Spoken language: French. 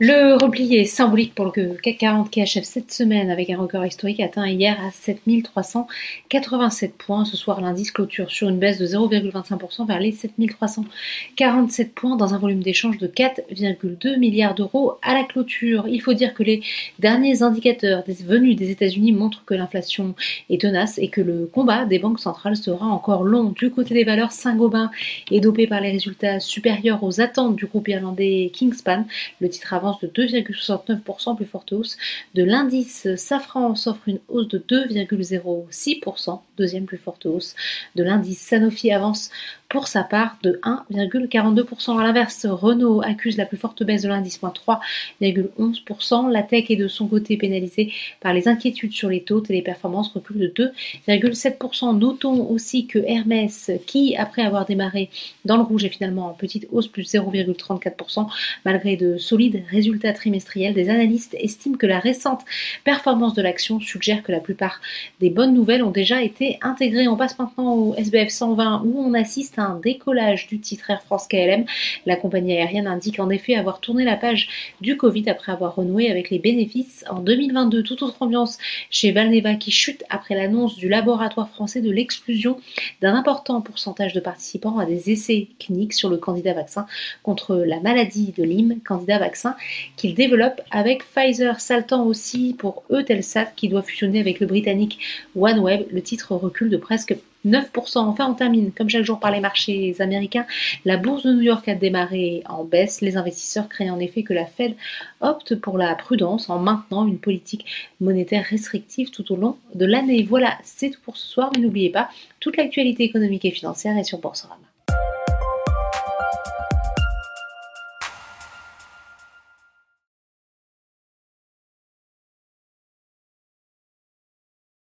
Le replié symbolique pour le CAC 40 qui achève cette semaine avec un record historique atteint hier à 7387 points. Ce soir, l'indice clôture sur une baisse de 0,25% vers les 7347 points dans un volume d'échange de 4,2 milliards d'euros à la clôture. Il faut dire que les derniers indicateurs venus des États-Unis montrent que l'inflation est tenace et que le combat des banques centrales sera encore long. Du côté des valeurs, Saint-Gobain est dopé par les résultats supérieurs aux attentes du groupe irlandais Kingspan. Le titre avant de 2,69%, plus forte hausse de l'indice. Safran s'offre une hausse de 2,06%, deuxième plus forte hausse de l'indice. Sanofi avance pour sa part de 1,42%. À l'inverse, Renault accuse la plus forte baisse de l'indice, 3,11%. La tech est de son côté pénalisée par les inquiétudes sur les taux. Téléperformance recule de 2,7%. Notons aussi que Hermès, qui après avoir démarré dans le rouge est finalement en petite hausse plus 0,34% malgré de solides résultats trimestriels, des analystes estiment que la récente performance de l'action suggère que la plupart des bonnes nouvelles ont déjà été intégrées. On passe maintenant au SBF 120 où on assiste un décollage du titre Air France KLM. La compagnie aérienne indique en effet avoir tourné la page du Covid après avoir renoué avec les bénéfices en 2022. Toute autre ambiance chez Valneva qui chute après l'annonce du laboratoire français de l'exclusion d'un important pourcentage de participants à des essais cliniques sur le candidat vaccin contre la maladie de Lyme, candidat vaccin qu'il développe avec Pfizer, saltant aussi pour Eutelsat qui doit fusionner avec le britannique OneWeb. Le titre recule de presque 9%. Enfin, on termine, comme chaque jour par les marchés américains. La bourse de New York a démarré en baisse. Les investisseurs craignent en effet que la Fed opte pour la prudence en maintenant une politique monétaire restrictive tout au long de l'année. Voilà, c'est tout pour ce soir. Mais n'oubliez pas, toute l'actualité économique et financière est sur Boursorama.